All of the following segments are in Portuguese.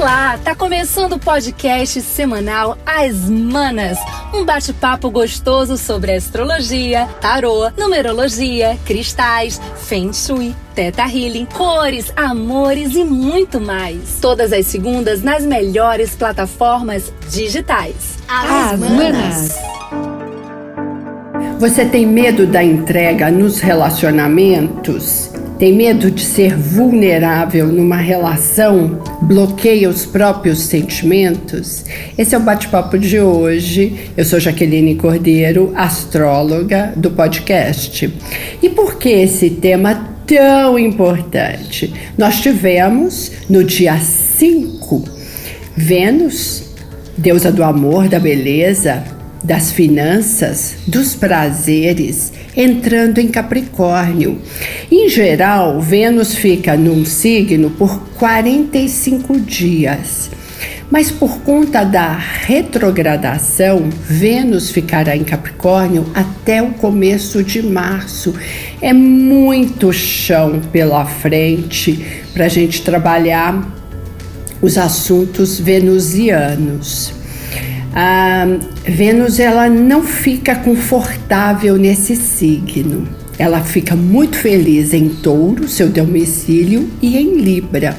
Olá, tá começando o podcast semanal As Manas, um bate-papo gostoso sobre astrologia, tarô, numerologia, cristais, feng shui, teta healing, cores, amores e muito mais. Todas as segundas nas melhores plataformas digitais. As, As Manas. Você tem medo da entrega nos relacionamentos? Tem medo de ser vulnerável numa relação? Bloqueia os próprios sentimentos? Esse é o bate-papo de hoje. Eu sou Jaqueline Cordeiro, astróloga do podcast. E por que esse tema tão importante? Nós tivemos no dia 5 Vênus, deusa do amor, da beleza, das finanças, dos prazeres, entrando em Capricórnio. Em geral, Vênus fica num signo por 45 dias. Mas por conta da retrogradação, Vênus ficará em Capricórnio até o começo de março. É muito chão pela frente para a gente trabalhar os assuntos venusianos. A Vênus ela não fica confortável nesse signo. Ela fica muito feliz em Touro, seu domicílio, e em Libra.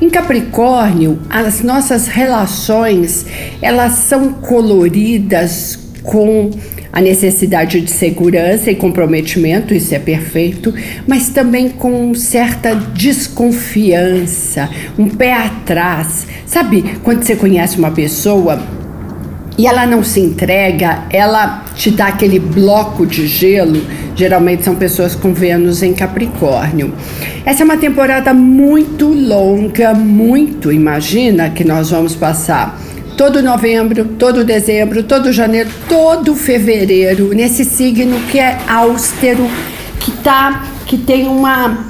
Em Capricórnio, as nossas relações elas são coloridas com a necessidade de segurança e comprometimento, isso é perfeito, mas também com certa desconfiança, um pé atrás. Sabe quando você conhece uma pessoa e ela não se entrega, ela te dá aquele bloco de gelo. Geralmente são pessoas com Vênus em Capricórnio. Essa é uma temporada muito longa, muito. Imagina que nós vamos passar todo novembro, todo dezembro, todo janeiro, todo fevereiro nesse signo que é austero, que tá, que tem uma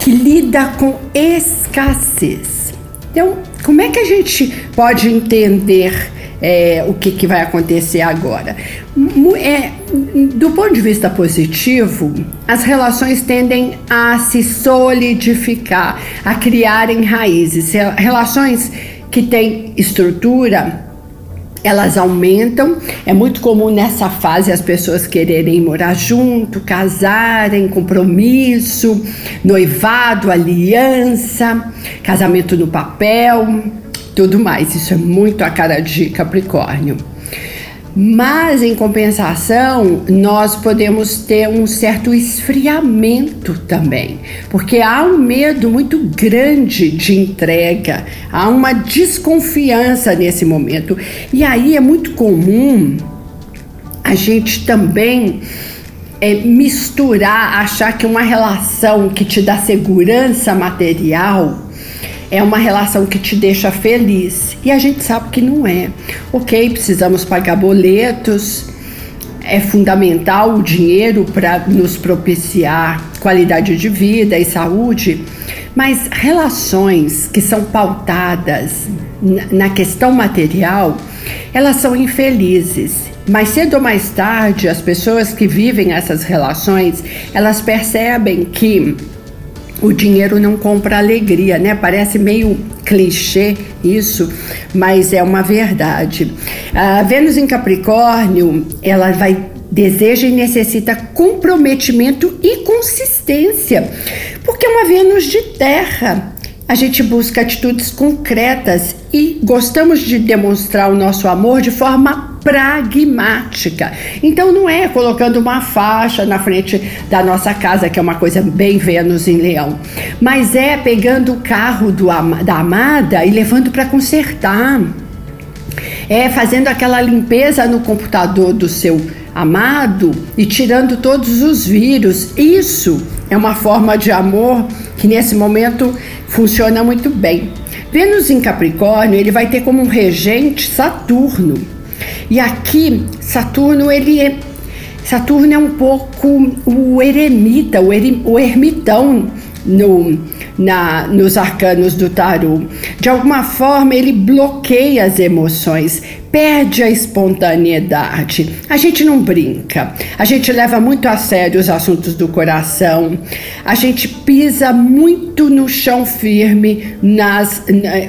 que lida com escassez. Então, como é que a gente pode entender é, o que, que vai acontecer agora. É, do ponto de vista positivo, as relações tendem a se solidificar, a criarem raízes. Relações que têm estrutura, elas aumentam. É muito comum nessa fase as pessoas quererem morar junto, casarem, compromisso, noivado, aliança, casamento no papel tudo mais. Isso é muito a cara de Capricórnio. Mas, em compensação, nós podemos ter um certo esfriamento também, porque há um medo muito grande de entrega, há uma desconfiança nesse momento. E aí é muito comum a gente também é, misturar, achar que uma relação que te dá segurança material é uma relação que te deixa feliz. E a gente sabe que não é. Ok, precisamos pagar boletos, é fundamental o dinheiro para nos propiciar qualidade de vida e saúde, mas relações que são pautadas na questão material, elas são infelizes. Mais cedo ou mais tarde, as pessoas que vivem essas relações, elas percebem que o dinheiro não compra alegria, né? Parece meio clichê isso, mas é uma verdade. A Vênus em Capricórnio, ela vai deseja e necessita comprometimento e consistência, porque é uma Vênus de terra. A gente busca atitudes concretas e gostamos de demonstrar o nosso amor de forma pragmática. Então não é colocando uma faixa na frente da nossa casa, que é uma coisa bem Vênus em Leão, mas é pegando o carro do, da amada e levando para consertar. É fazendo aquela limpeza no computador do seu amado e tirando todos os vírus. Isso é uma forma de amor que nesse momento funciona muito bem. Vênus em Capricórnio, ele vai ter como um regente Saturno. E aqui, Saturno, ele é. Saturno é um pouco o eremita, o, o ermitão no, na, nos arcanos do tarô. De alguma forma, ele bloqueia as emoções, perde a espontaneidade. A gente não brinca, a gente leva muito a sério os assuntos do coração, a gente pisa muito no chão firme nas,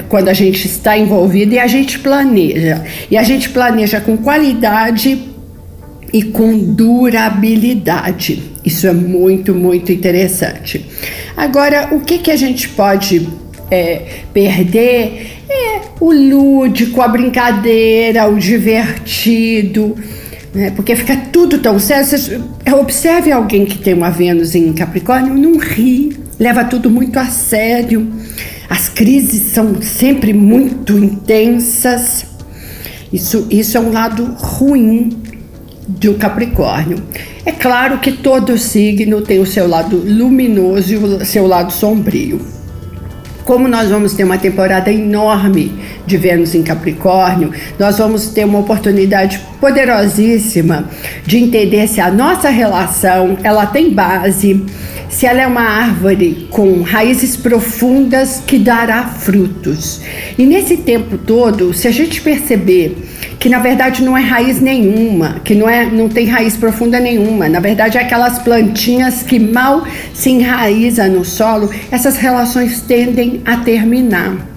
quando a gente está envolvido e a gente planeja. E a gente planeja com qualidade e com durabilidade. Isso é muito, muito interessante. Agora, o que, que a gente pode é, perder? É o lúdico, a brincadeira, o divertido. Né? Porque fica tudo tão sério. Você, observe alguém que tem uma Vênus em Capricórnio, não ri, leva tudo muito a sério. As crises são sempre muito intensas. Isso, isso é um lado ruim do Capricórnio. É claro que todo signo tem o seu lado luminoso e o seu lado sombrio. Como nós vamos ter uma temporada enorme de Vênus em Capricórnio, nós vamos ter uma oportunidade poderosíssima de entender se a nossa relação ela tem base, se ela é uma árvore com raízes profundas que dará frutos. E nesse tempo todo, se a gente perceber que na verdade não é raiz nenhuma, que não, é, não tem raiz profunda nenhuma. Na verdade, é aquelas plantinhas que mal se enraizam no solo, essas relações tendem a terminar.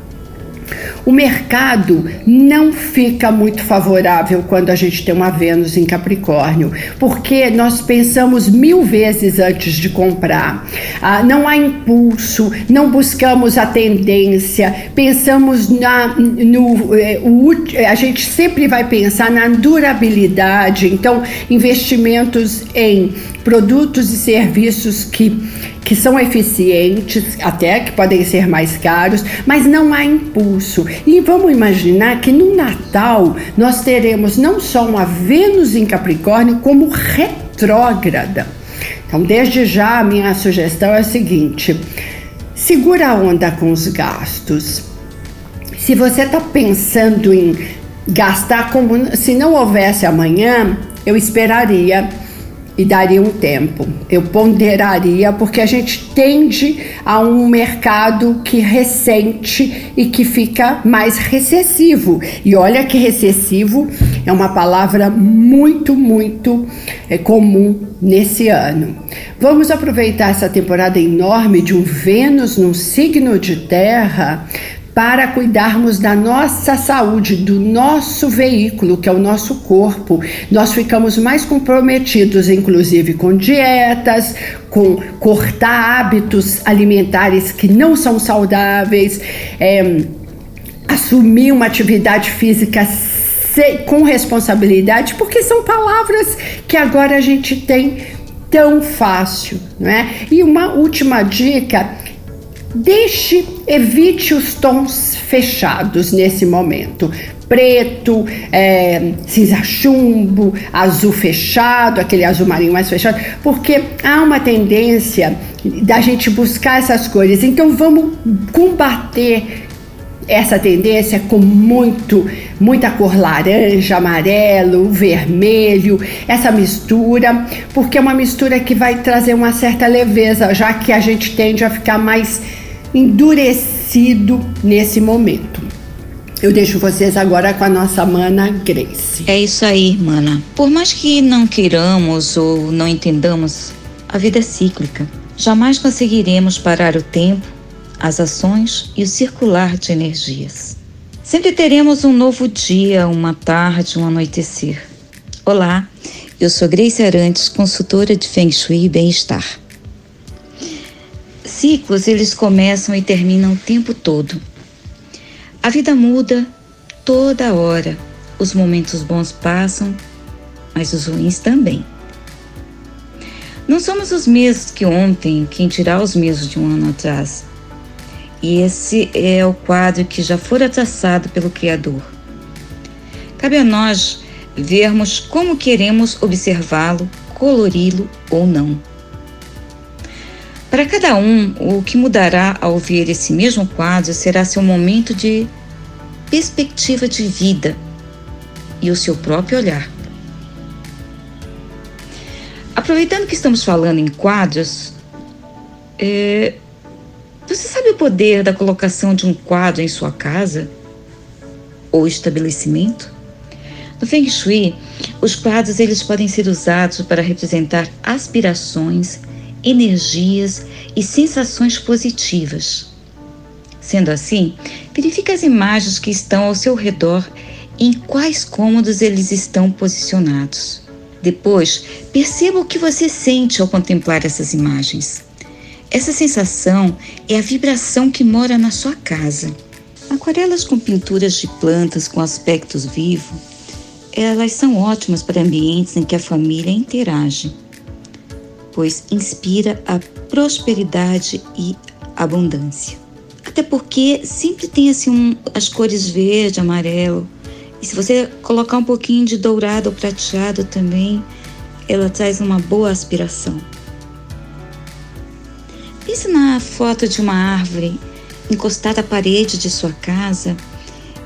O mercado não fica muito favorável quando a gente tem uma Vênus em Capricórnio, porque nós pensamos mil vezes antes de comprar. Ah, não há impulso, não buscamos a tendência, pensamos na, no. Eh, o, a gente sempre vai pensar na durabilidade, então, investimentos em produtos e serviços que, que são eficientes, até que podem ser mais caros, mas não há impulso. E vamos imaginar que no Natal nós teremos não só uma Vênus em Capricórnio, como retrógrada. Então, desde já, a minha sugestão é a seguinte: segura a onda com os gastos. Se você está pensando em gastar como se não houvesse amanhã, eu esperaria e daria um tempo. Eu ponderaria, porque a gente tende a um mercado que ressente e que fica mais recessivo. E olha que recessivo é uma palavra muito, muito é, comum nesse ano. Vamos aproveitar essa temporada enorme de um Vênus num signo de terra para cuidarmos da nossa saúde, do nosso veículo, que é o nosso corpo. Nós ficamos mais comprometidos, inclusive, com dietas, com cortar hábitos alimentares que não são saudáveis, é, assumir uma atividade física com responsabilidade, porque são palavras que agora a gente tem tão fácil, não é? E uma última dica Deixe, evite os tons fechados nesse momento. Preto, é, cinza chumbo, azul fechado, aquele azul marinho mais fechado, porque há uma tendência da gente buscar essas cores. Então vamos combater essa tendência com muito, muita cor laranja, amarelo, vermelho, essa mistura, porque é uma mistura que vai trazer uma certa leveza, já que a gente tende a ficar mais endurecido nesse momento. Eu deixo vocês agora com a nossa mana Grace. É isso aí, mana. Por mais que não queiramos ou não entendamos, a vida é cíclica. Jamais conseguiremos parar o tempo, as ações e o circular de energias. Sempre teremos um novo dia, uma tarde, um anoitecer. Olá, eu sou Grace Arantes, consultora de Feng Shui e Bem-Estar ciclos eles começam e terminam o tempo todo. A vida muda toda hora. Os momentos bons passam, mas os ruins também. Não somos os mesmos que ontem, quem dirá os mesmos de um ano atrás. E esse é o quadro que já fora traçado pelo Criador. Cabe a nós vermos como queremos observá-lo, colori-lo ou não. Para cada um, o que mudará ao ver esse mesmo quadro será seu momento de perspectiva de vida e o seu próprio olhar. Aproveitando que estamos falando em quadros, é, Você sabe o poder da colocação de um quadro em sua casa ou estabelecimento? No Feng Shui, os quadros eles podem ser usados para representar aspirações, energias e sensações positivas. Sendo assim, verifique as imagens que estão ao seu redor e em quais cômodos eles estão posicionados. Depois, perceba o que você sente ao contemplar essas imagens. Essa sensação é a vibração que mora na sua casa. Aquarelas com pinturas de plantas com aspectos vivos, elas são ótimas para ambientes em que a família interage, pois inspira a prosperidade e abundância. Até porque sempre tem assim um, as cores verde, amarelo, e se você colocar um pouquinho de dourado ou prateado também, ela traz uma boa aspiração. Pense na foto de uma árvore encostada à parede de sua casa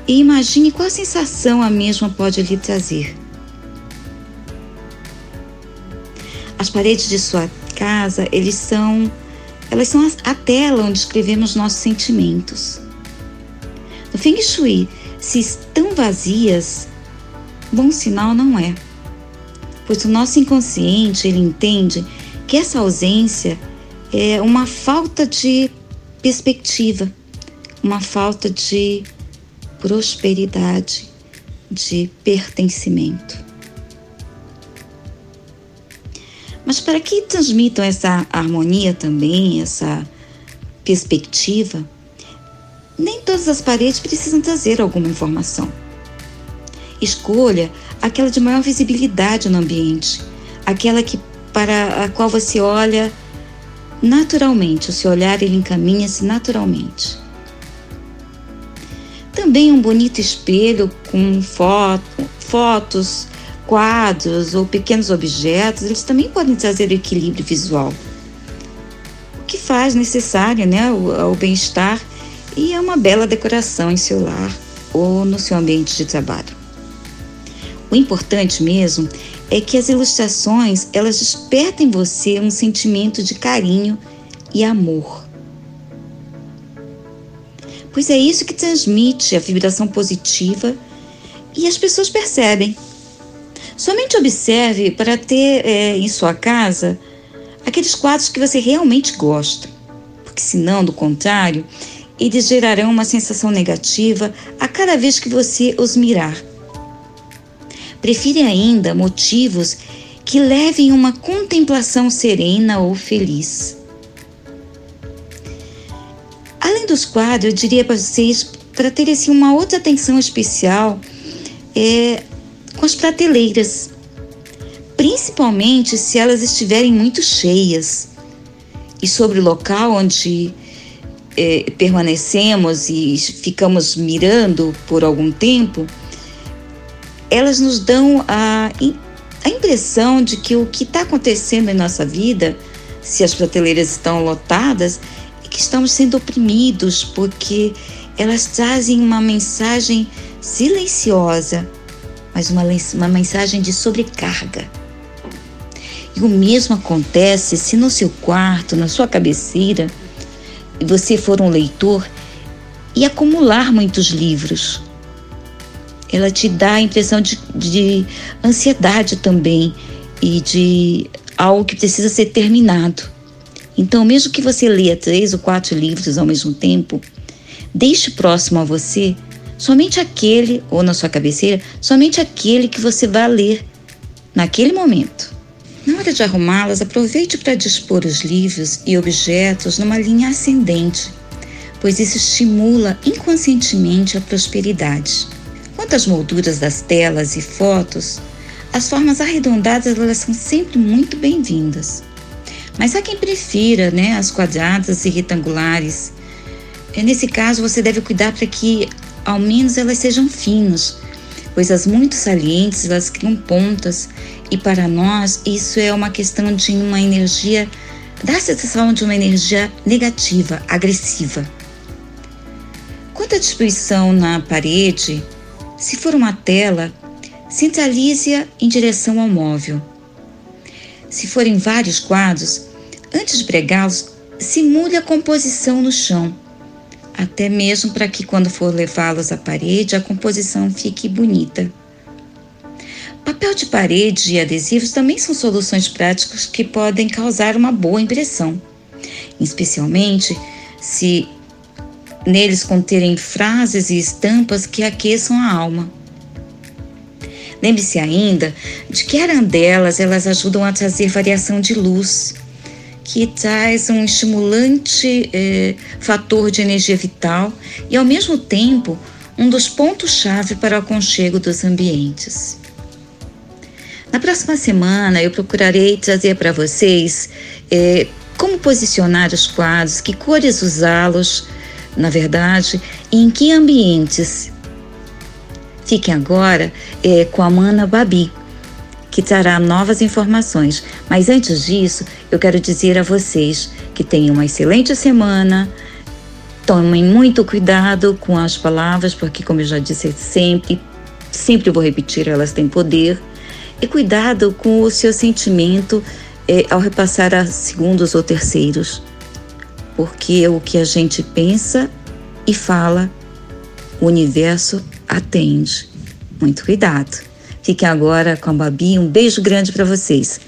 e imagine qual sensação a mesma pode lhe trazer. As paredes de sua casa, eles são, elas são a tela onde escrevemos nossos sentimentos. No Feng Shui, se estão vazias, bom sinal não é. Pois o nosso inconsciente, ele entende que essa ausência é uma falta de perspectiva, uma falta de prosperidade, de pertencimento. Mas para que transmitam essa harmonia também, essa perspectiva, nem todas as paredes precisam trazer alguma informação. Escolha aquela de maior visibilidade no ambiente, aquela que para a qual você olha naturalmente, o seu olhar ele encaminha-se naturalmente. Também um bonito espelho com foto, fotos, quadros ou pequenos objetos, eles também podem trazer equilíbrio visual. O que faz necessário né, o, o bem-estar e é uma bela decoração em seu lar ou no seu ambiente de trabalho. O importante mesmo é que as ilustrações elas despertem em você um sentimento de carinho e amor. Pois é isso que transmite a vibração positiva e as pessoas percebem. Somente observe para ter é, em sua casa aqueles quadros que você realmente gosta, porque senão, do contrário, eles gerarão uma sensação negativa a cada vez que você os mirar. Prefira ainda motivos que levem uma contemplação serena ou feliz. Além dos quadros, eu diria para vocês para ter assim, uma outra atenção especial é, com as prateleiras, principalmente se elas estiverem muito cheias. E sobre o local onde é, permanecemos e ficamos mirando por algum tempo, elas nos dão a, a impressão de que o que está acontecendo em nossa vida, se as prateleiras estão lotadas, é que estamos sendo oprimidos, porque elas trazem uma mensagem silenciosa, mas uma, uma mensagem de sobrecarga. E o mesmo acontece se no seu quarto, na sua cabeceira, você for um leitor e acumular muitos livros. Ela te dá a impressão de, de ansiedade também e de algo que precisa ser terminado. Então, mesmo que você leia três ou quatro livros ao mesmo tempo, deixe próximo a você somente aquele, ou na sua cabeceira, somente aquele que você vai ler naquele momento. Na hora de arrumá-las, aproveite para dispor os livros e objetos numa linha ascendente, pois isso estimula inconscientemente a prosperidade. Quanto às molduras das telas e fotos, as formas arredondadas elas são sempre muito bem-vindas. Mas há quem prefira né, as quadradas e retangulares. Nesse caso, você deve cuidar para que ao menos elas sejam finas, pois as muito salientes elas criam pontas e para nós, isso é uma questão de uma energia, dá a sensação de uma energia negativa, agressiva. Quanto à destruição na parede, se for uma tela, centralize-a em direção ao móvel. Se forem vários quadros, antes de pregá-los, simule a composição no chão, até mesmo para que quando for levá-los à parede a composição fique bonita. Papel de parede e adesivos também são soluções práticas que podem causar uma boa impressão, especialmente se neles conterem frases e estampas que aqueçam a alma. Lembre-se ainda de que arandelas elas ajudam a trazer variação de luz, que traz um estimulante eh, fator de energia vital e, ao mesmo tempo, um dos pontos-chave para o aconchego dos ambientes. Na próxima semana, eu procurarei trazer para vocês eh, como posicionar os quadros, que cores usá-los, na verdade, e em que ambientes. Fiquem agora é, com a Mana Babi, que trará novas informações. Mas antes disso, eu quero dizer a vocês que tenham uma excelente semana. Tomem muito cuidado com as palavras, porque, como eu já disse sempre, sempre vou repetir, elas têm poder. E cuidado com o seu sentimento é, ao repassar a segundos ou terceiros, porque o que a gente pensa e fala, o universo atende. Muito cuidado. Fiquem agora com a Babi. Um beijo grande para vocês.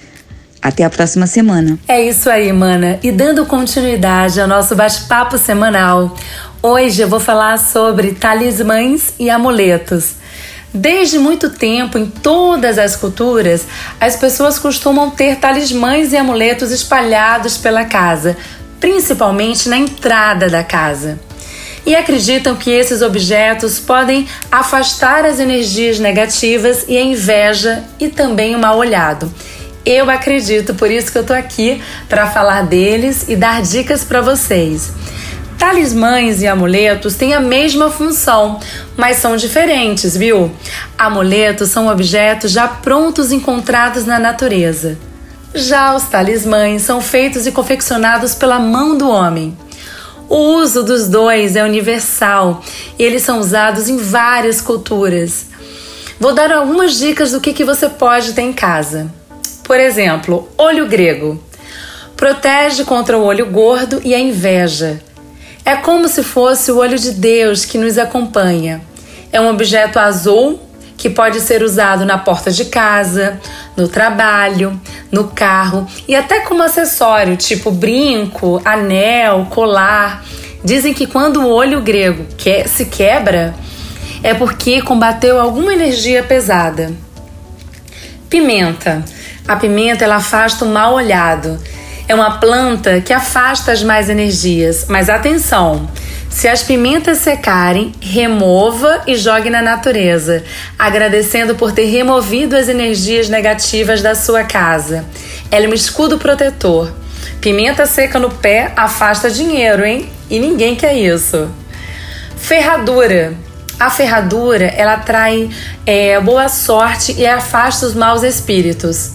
Até a próxima semana. É isso aí, mana. E dando continuidade ao nosso bate-papo semanal, hoje eu vou falar sobre talismãs e amuletos. Desde muito tempo, em todas as culturas, as pessoas costumam ter talismãs e amuletos espalhados pela casa, principalmente na entrada da casa. E acreditam que esses objetos podem afastar as energias negativas e a inveja e também o mal olhado. Eu acredito, por isso que eu tô aqui para falar deles e dar dicas para vocês. Talismãs e amuletos têm a mesma função, mas são diferentes, viu? Amuletos são objetos já prontos encontrados na natureza. Já os talismãs são feitos e confeccionados pela mão do homem. O uso dos dois é universal e eles são usados em várias culturas. Vou dar algumas dicas do que, que você pode ter em casa. Por exemplo, olho grego. Protege contra o olho gordo e a inveja. É como se fosse o olho de Deus que nos acompanha. É um objeto azul que pode ser usado na porta de casa, no trabalho, no carro e até como acessório, tipo brinco, anel, colar. Dizem que quando o olho grego se quebra, é porque combateu alguma energia pesada. Pimenta. A pimenta ela afasta o mal olhado é uma planta que afasta as mais energias, mas atenção! Se as pimentas secarem, remova e jogue na natureza, agradecendo por ter removido as energias negativas da sua casa. Ela é um escudo protetor. Pimenta seca no pé afasta dinheiro, hein? E ninguém quer isso. Ferradura. A ferradura ela trai é, boa sorte e afasta os maus espíritos.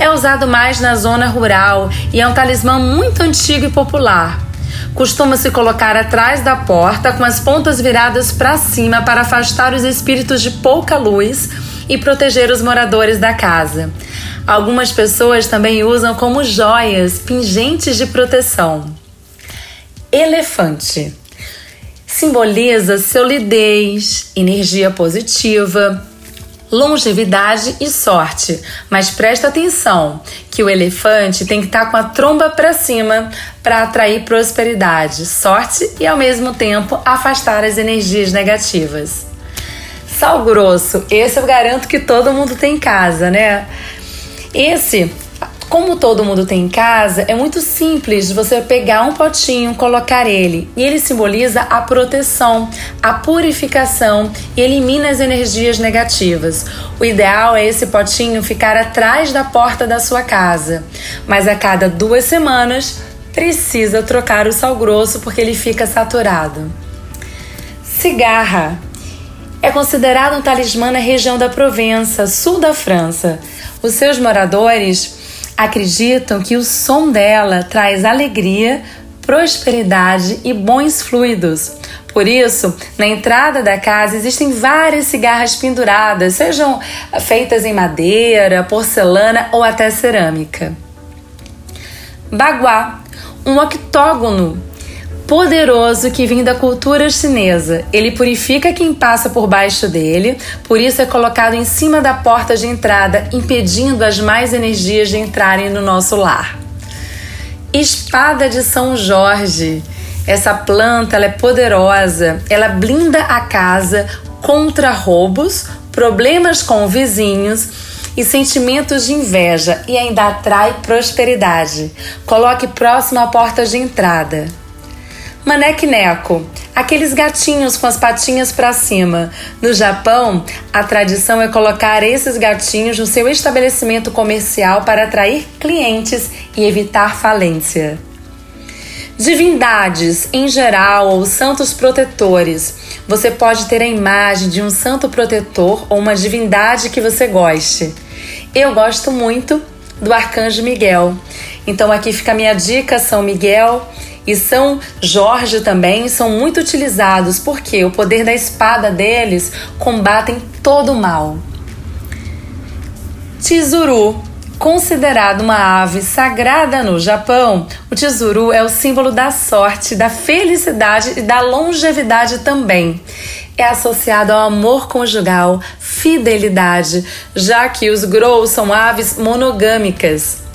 É usado mais na zona rural e é um talismã muito antigo e popular. Costuma-se colocar atrás da porta com as pontas viradas para cima para afastar os espíritos de pouca luz e proteger os moradores da casa. Algumas pessoas também usam como joias pingentes de proteção. Elefante simboliza solidez, energia positiva, longevidade e sorte. Mas presta atenção que o elefante tem que estar tá com a tromba para cima para atrair prosperidade, sorte e ao mesmo tempo afastar as energias negativas. Sal grosso, esse eu garanto que todo mundo tem em casa, né? Esse como todo mundo tem em casa, é muito simples você pegar um potinho, colocar ele, e ele simboliza a proteção, a purificação e elimina as energias negativas. O ideal é esse potinho ficar atrás da porta da sua casa, mas a cada duas semanas precisa trocar o sal grosso porque ele fica saturado. Cigarra é considerado um talismã na região da Provença, sul da França. Os seus moradores acreditam que o som dela traz alegria, prosperidade e bons fluidos. Por isso, na entrada da casa existem várias cigarras penduradas, sejam feitas em madeira, porcelana ou até cerâmica. Baguá. um octógono poderoso que vem da cultura chinesa. Ele purifica quem passa por baixo dele, por isso é colocado em cima da porta de entrada, impedindo as mais energias de entrarem no nosso lar. Espada de São Jorge. Essa planta é poderosa, ela blinda a casa contra roubos, problemas com vizinhos e sentimentos de inveja e ainda atrai prosperidade. Coloque próximo à porta de entrada. Maneco, aqueles gatinhos com as patinhas para cima. No Japão, a tradição é colocar esses gatinhos no seu estabelecimento comercial para atrair clientes e evitar falência. Divindades em geral ou santos protetores. Você pode ter a imagem de um santo protetor ou uma divindade que você goste. Eu gosto muito do arcanjo Miguel. Então aqui fica a minha dica, São Miguel e São Jorge também são muito utilizados porque o poder da espada deles combatem todo o mal. Tsuru Considerado uma ave sagrada no Japão, o tsuru é o símbolo da sorte, da felicidade e da longevidade também. É associado ao amor conjugal, fidelidade, já que os grou são aves monogâmicas.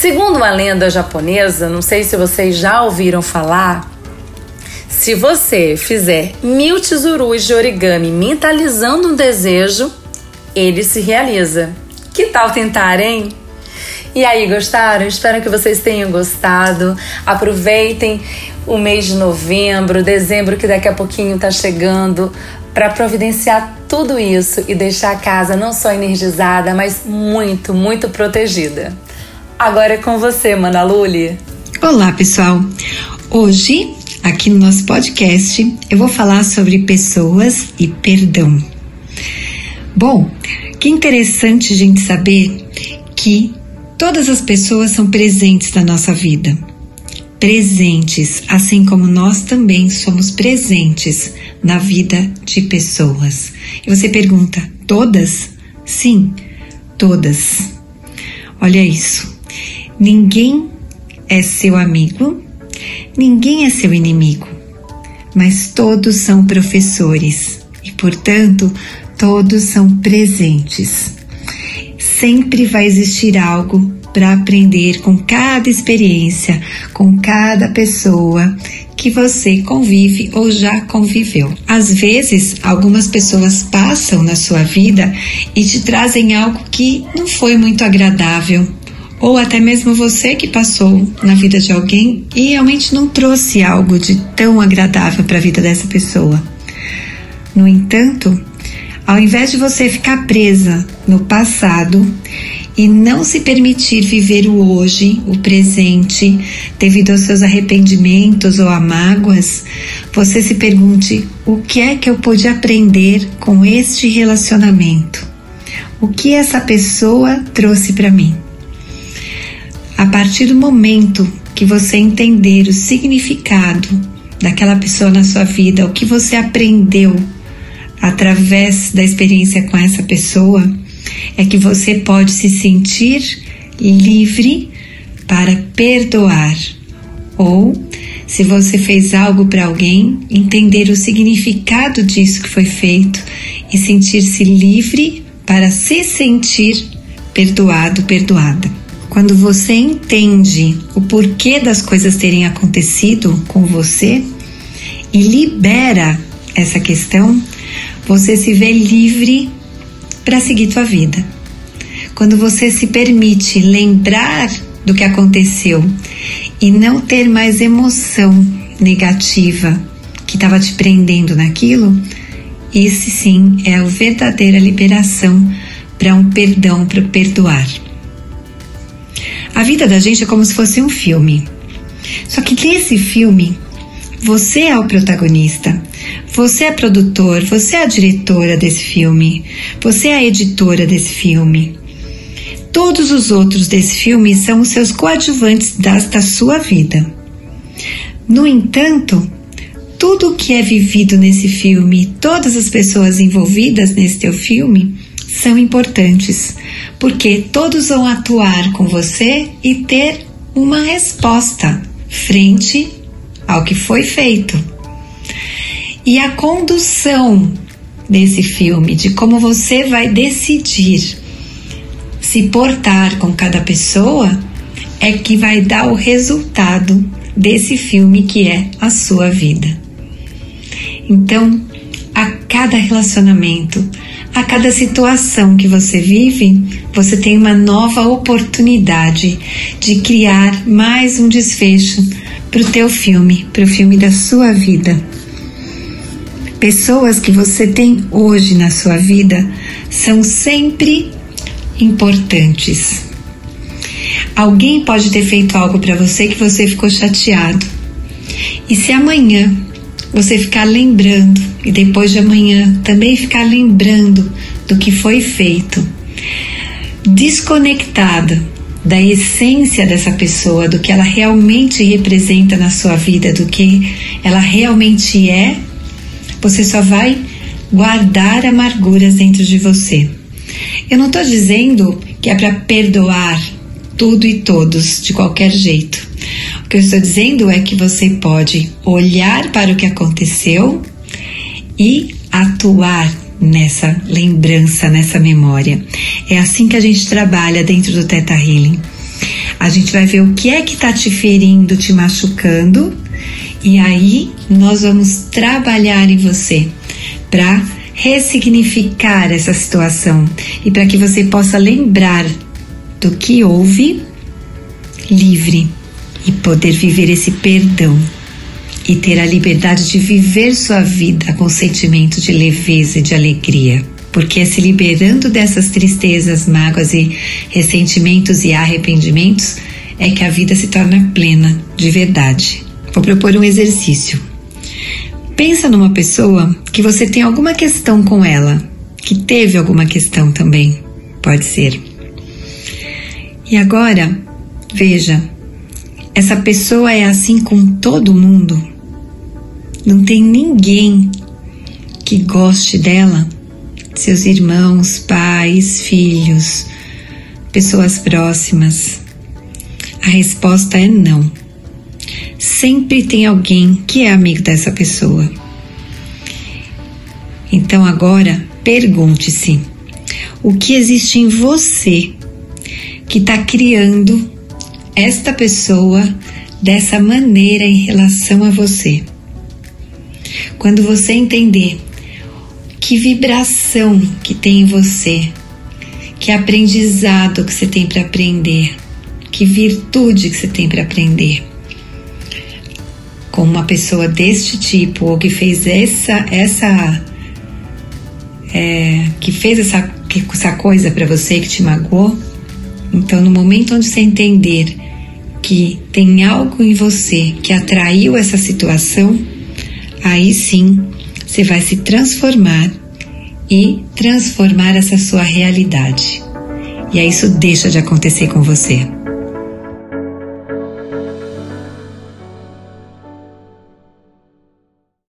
Segundo uma lenda japonesa, não sei se vocês já ouviram falar, se você fizer mil tsurus de origami mentalizando um desejo, ele se realiza. Que tal tentar, hein? E aí, gostaram? Espero que vocês tenham gostado. Aproveitem o mês de novembro, dezembro, que daqui a pouquinho tá chegando, para providenciar tudo isso e deixar a casa não só energizada, mas muito, muito protegida. Agora é com você, Mana Luli. Olá, pessoal. Hoje, aqui no nosso podcast, eu vou falar sobre pessoas e perdão. Bom, que interessante a gente saber que todas as pessoas são presentes na nossa vida. Presentes, assim como nós também somos presentes na vida de pessoas. E você pergunta: todas? Sim, todas. Olha isso. Ninguém é seu amigo, ninguém é seu inimigo, mas todos são professores e, portanto, todos são presentes. Sempre vai existir algo para aprender com cada experiência, com cada pessoa que você convive ou já conviveu. Às vezes, algumas pessoas passam na sua vida e te trazem algo que não foi muito agradável, ou até mesmo você que passou na vida de alguém e realmente não trouxe algo de tão agradável para a vida dessa pessoa. No entanto, ao invés de você ficar presa no passado e não se permitir viver o hoje, o presente, devido aos seus arrependimentos ou a mágoas, você se pergunte: o que é que eu pude aprender com este relacionamento? O que essa pessoa trouxe para mim? A partir do momento que você entender o significado daquela pessoa na sua vida, o que você aprendeu através da experiência com essa pessoa, é que você pode se sentir livre para perdoar. Ou, se você fez algo para alguém, entender o significado disso que foi feito e sentir-se livre para se sentir perdoado, perdoada. Quando você entende o porquê das coisas terem acontecido com você e libera essa questão, você se vê livre para seguir tua vida. Quando você se permite lembrar do que aconteceu e não ter mais emoção negativa que estava te prendendo naquilo, esse sim é a verdadeira liberação para um perdão, para perdoar. A vida da gente é como se fosse um filme. Só que nesse filme, você é o protagonista. Você é produtor, você é a diretora desse filme, você é a editora desse filme. Todos os outros desse filme são os seus coadjuvantes da sua vida. No entanto, tudo o que é vivido nesse filme, todas as pessoas envolvidas nesse teu filme, são importantes, porque todos vão atuar com você e ter uma resposta frente ao que foi feito. E a condução desse filme, de como você vai decidir se portar com cada pessoa, é que vai dar o resultado desse filme que é a sua vida. Então, a cada relacionamento, a cada situação que você vive, você tem uma nova oportunidade de criar mais um desfecho para o teu filme, para o filme da sua vida. Pessoas que você tem hoje na sua vida são sempre importantes. Alguém pode ter feito algo para você que você ficou chateado. E se amanhã você ficar lembrando e depois de amanhã também ficar lembrando do que foi feito, desconectada da essência dessa pessoa, do que ela realmente representa na sua vida, do que ela realmente é, você só vai guardar amarguras dentro de você. Eu não estou dizendo que é para perdoar tudo e todos de qualquer jeito. Que eu estou dizendo é que você pode olhar para o que aconteceu e atuar nessa lembrança, nessa memória. É assim que a gente trabalha dentro do Teta Healing. A gente vai ver o que é que está te ferindo, te machucando, e aí nós vamos trabalhar em você para ressignificar essa situação e para que você possa lembrar do que houve livre e poder viver esse perdão e ter a liberdade de viver sua vida com sentimento de leveza e de alegria. Porque é se liberando dessas tristezas, mágoas e ressentimentos e arrependimentos é que a vida se torna plena de verdade. Vou propor um exercício. Pensa numa pessoa que você tem alguma questão com ela, que teve alguma questão também, pode ser. E agora, veja, essa pessoa é assim com todo mundo? Não tem ninguém que goste dela, seus irmãos, pais, filhos, pessoas próximas. A resposta é não. Sempre tem alguém que é amigo dessa pessoa. Então agora pergunte-se: o que existe em você que está criando esta pessoa dessa maneira em relação a você? Quando você entender que vibração que tem em você, que aprendizado que você tem para aprender, que virtude que você tem para aprender. Com uma pessoa deste tipo ou que fez essa essa é, que fez essa, essa coisa para você que te magoou, então no momento onde você entender que tem algo em você que atraiu essa situação, aí sim você vai se transformar e transformar essa sua realidade. E aí isso deixa de acontecer com você.